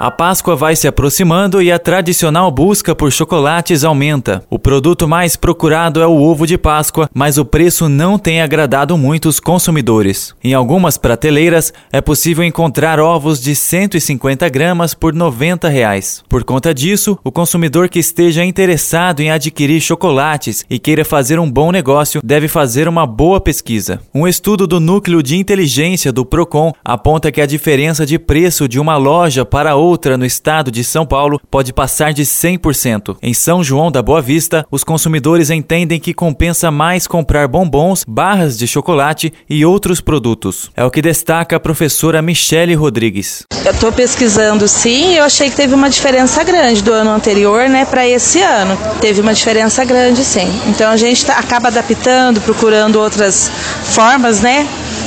A Páscoa vai se aproximando e a tradicional busca por chocolates aumenta. O produto mais procurado é o ovo de Páscoa, mas o preço não tem agradado muitos consumidores. Em algumas prateleiras é possível encontrar ovos de 150 gramas por 90 reais. Por conta disso, o consumidor que esteja interessado em adquirir chocolates e queira fazer um bom negócio deve fazer uma boa pesquisa. Um estudo do Núcleo de Inteligência do Procon aponta que a diferença de preço de uma loja para outra outra no estado de São Paulo pode passar de 100%. Em São João da Boa Vista, os consumidores entendem que compensa mais comprar bombons, barras de chocolate e outros produtos. É o que destaca a professora Michele Rodrigues. Eu estou pesquisando sim, eu achei que teve uma diferença grande do ano anterior, né, para esse ano. Teve uma diferença grande, sim. Então a gente tá, acaba adaptando, procurando outras formas, né?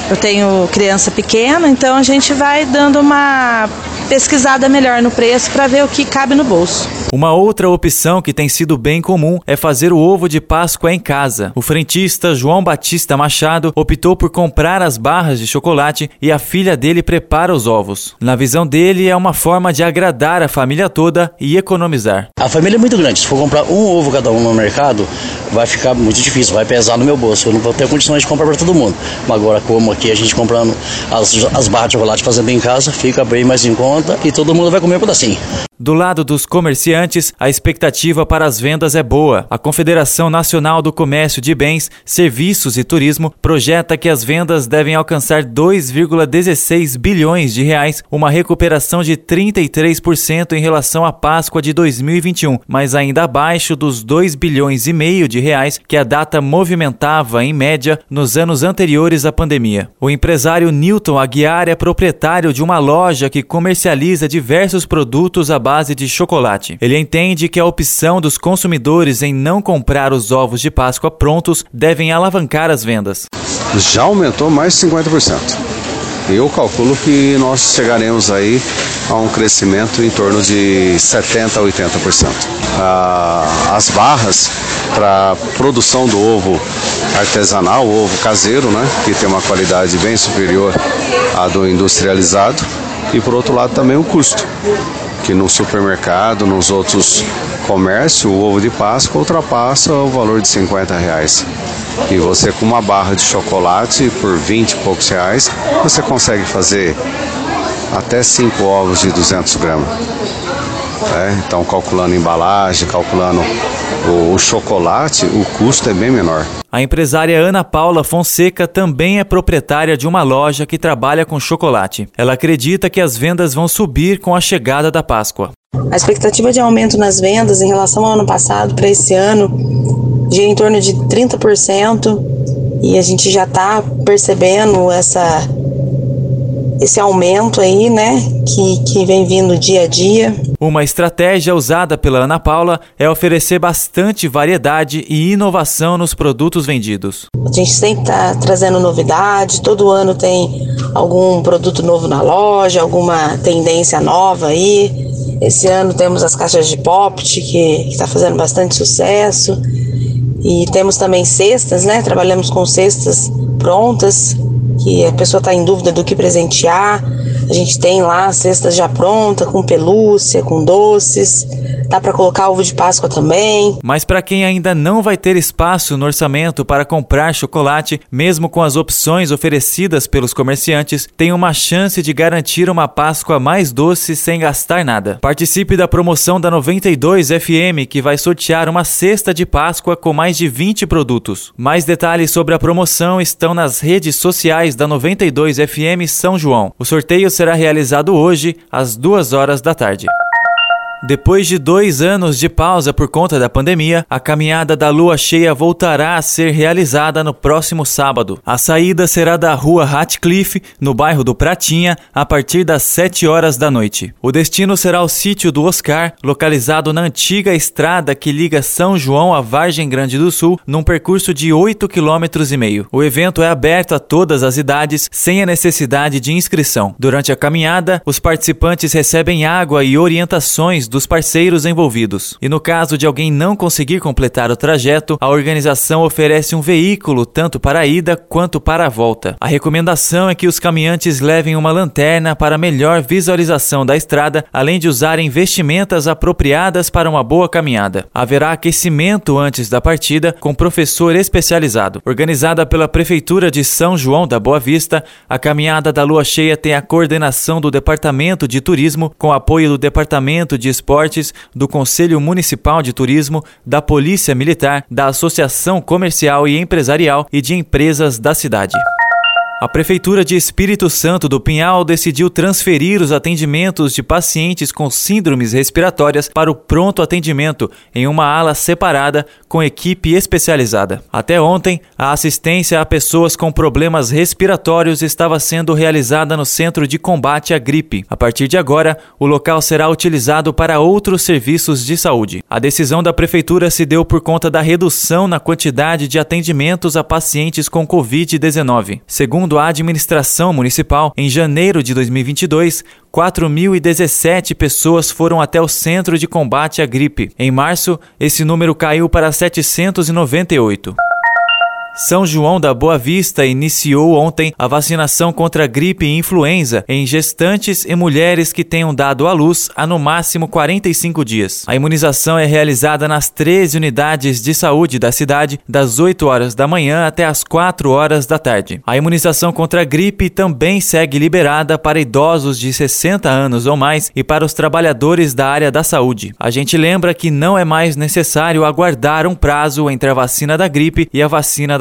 Eu tenho criança pequena, então a gente vai dando uma pesquisada melhor no preço para ver o que cabe no bolso. Uma outra opção que tem sido bem comum é fazer o ovo de Páscoa em casa. O frentista João Batista Machado optou por comprar as barras de chocolate e a filha dele prepara os ovos. Na visão dele, é uma forma de agradar a família toda e economizar. A família é muito grande. Se for comprar um ovo cada um no mercado, vai ficar muito difícil, vai pesar no meu bolso. Eu não vou ter condições de comprar para todo mundo. Mas agora, como aqui a gente comprando as, as barras de chocolate fazendo em casa, fica bem mais em conta e todo mundo vai comer um pedacinho. Do lado dos comerciantes, a expectativa para as vendas é boa. A Confederação Nacional do Comércio de Bens, Serviços e Turismo projeta que as vendas devem alcançar 2,16 bilhões de reais, uma recuperação de 33% em relação à Páscoa de 2021, mas ainda abaixo dos 2 bilhões e meio de reais que a data movimentava em média nos anos anteriores à pandemia. O empresário Newton Aguiar é proprietário de uma loja que comercializa diversos produtos à base de chocolate. Ele entende que a opção dos consumidores em não comprar os ovos de Páscoa prontos devem alavancar as vendas. Já aumentou mais de 50%. Eu calculo que nós chegaremos aí a um crescimento em torno de 70% a 80%. Ah, as barras para produção do ovo artesanal, ovo caseiro, né, que tem uma qualidade bem superior à do industrializado, e por outro lado também o custo que no supermercado, nos outros comércios, o ovo de Páscoa ultrapassa o valor de 50 reais. E você com uma barra de chocolate por 20 e poucos reais, você consegue fazer até 5 ovos de 200 gramas. É, então, calculando embalagem, calculando o, o chocolate, o custo é bem menor. A empresária Ana Paula Fonseca também é proprietária de uma loja que trabalha com chocolate. Ela acredita que as vendas vão subir com a chegada da Páscoa. A expectativa de aumento nas vendas em relação ao ano passado para esse ano gira em torno de 30% e a gente já está percebendo essa esse aumento aí, né, que, que vem vindo dia a dia. Uma estratégia usada pela Ana Paula é oferecer bastante variedade e inovação nos produtos vendidos. A gente sempre está trazendo novidade, todo ano tem algum produto novo na loja, alguma tendência nova aí. Esse ano temos as caixas de pop que está fazendo bastante sucesso. E temos também cestas, né? Trabalhamos com cestas prontas que a pessoa está em dúvida do que presentear. A gente tem lá a cesta já pronta, com pelúcia, com doces. Dá para colocar ovo de Páscoa também. Mas para quem ainda não vai ter espaço no orçamento para comprar chocolate, mesmo com as opções oferecidas pelos comerciantes, tem uma chance de garantir uma Páscoa mais doce sem gastar nada. Participe da promoção da 92 FM, que vai sortear uma cesta de Páscoa com mais de 20 produtos. Mais detalhes sobre a promoção estão nas redes sociais da 92 FM São João. O sorteio será realizado hoje às 2 horas da tarde. Depois de dois anos de pausa por conta da pandemia, a caminhada da lua cheia voltará a ser realizada no próximo sábado. A saída será da rua Ratcliffe, no bairro do Pratinha, a partir das 7 horas da noite. O destino será o sítio do Oscar, localizado na antiga estrada que liga São João a Vargem Grande do Sul, num percurso de 8 km. O evento é aberto a todas as idades, sem a necessidade de inscrição. Durante a caminhada, os participantes recebem água e orientações dos parceiros envolvidos. E no caso de alguém não conseguir completar o trajeto, a organização oferece um veículo tanto para a ida quanto para a volta. A recomendação é que os caminhantes levem uma lanterna para melhor visualização da estrada, além de usarem vestimentas apropriadas para uma boa caminhada. Haverá aquecimento antes da partida com professor especializado. Organizada pela Prefeitura de São João da Boa Vista, a caminhada da lua cheia tem a coordenação do Departamento de Turismo com apoio do Departamento de Esportes, do Conselho Municipal de Turismo, da Polícia Militar, da Associação Comercial e Empresarial e de Empresas da cidade. A Prefeitura de Espírito Santo do Pinhal decidiu transferir os atendimentos de pacientes com síndromes respiratórias para o pronto atendimento em uma ala separada com equipe especializada. Até ontem, a assistência a pessoas com problemas respiratórios estava sendo realizada no Centro de Combate à Gripe. A partir de agora, o local será utilizado para outros serviços de saúde. A decisão da Prefeitura se deu por conta da redução na quantidade de atendimentos a pacientes com Covid-19. Segundo Segundo a administração municipal, em janeiro de 2022, 4.017 pessoas foram até o centro de combate à gripe. Em março, esse número caiu para 798. São João da Boa Vista iniciou ontem a vacinação contra gripe e influenza em gestantes e mulheres que tenham dado à luz há no máximo 45 dias. A imunização é realizada nas 13 unidades de saúde da cidade, das 8 horas da manhã até as 4 horas da tarde. A imunização contra a gripe também segue liberada para idosos de 60 anos ou mais e para os trabalhadores da área da saúde. A gente lembra que não é mais necessário aguardar um prazo entre a vacina da gripe e a vacina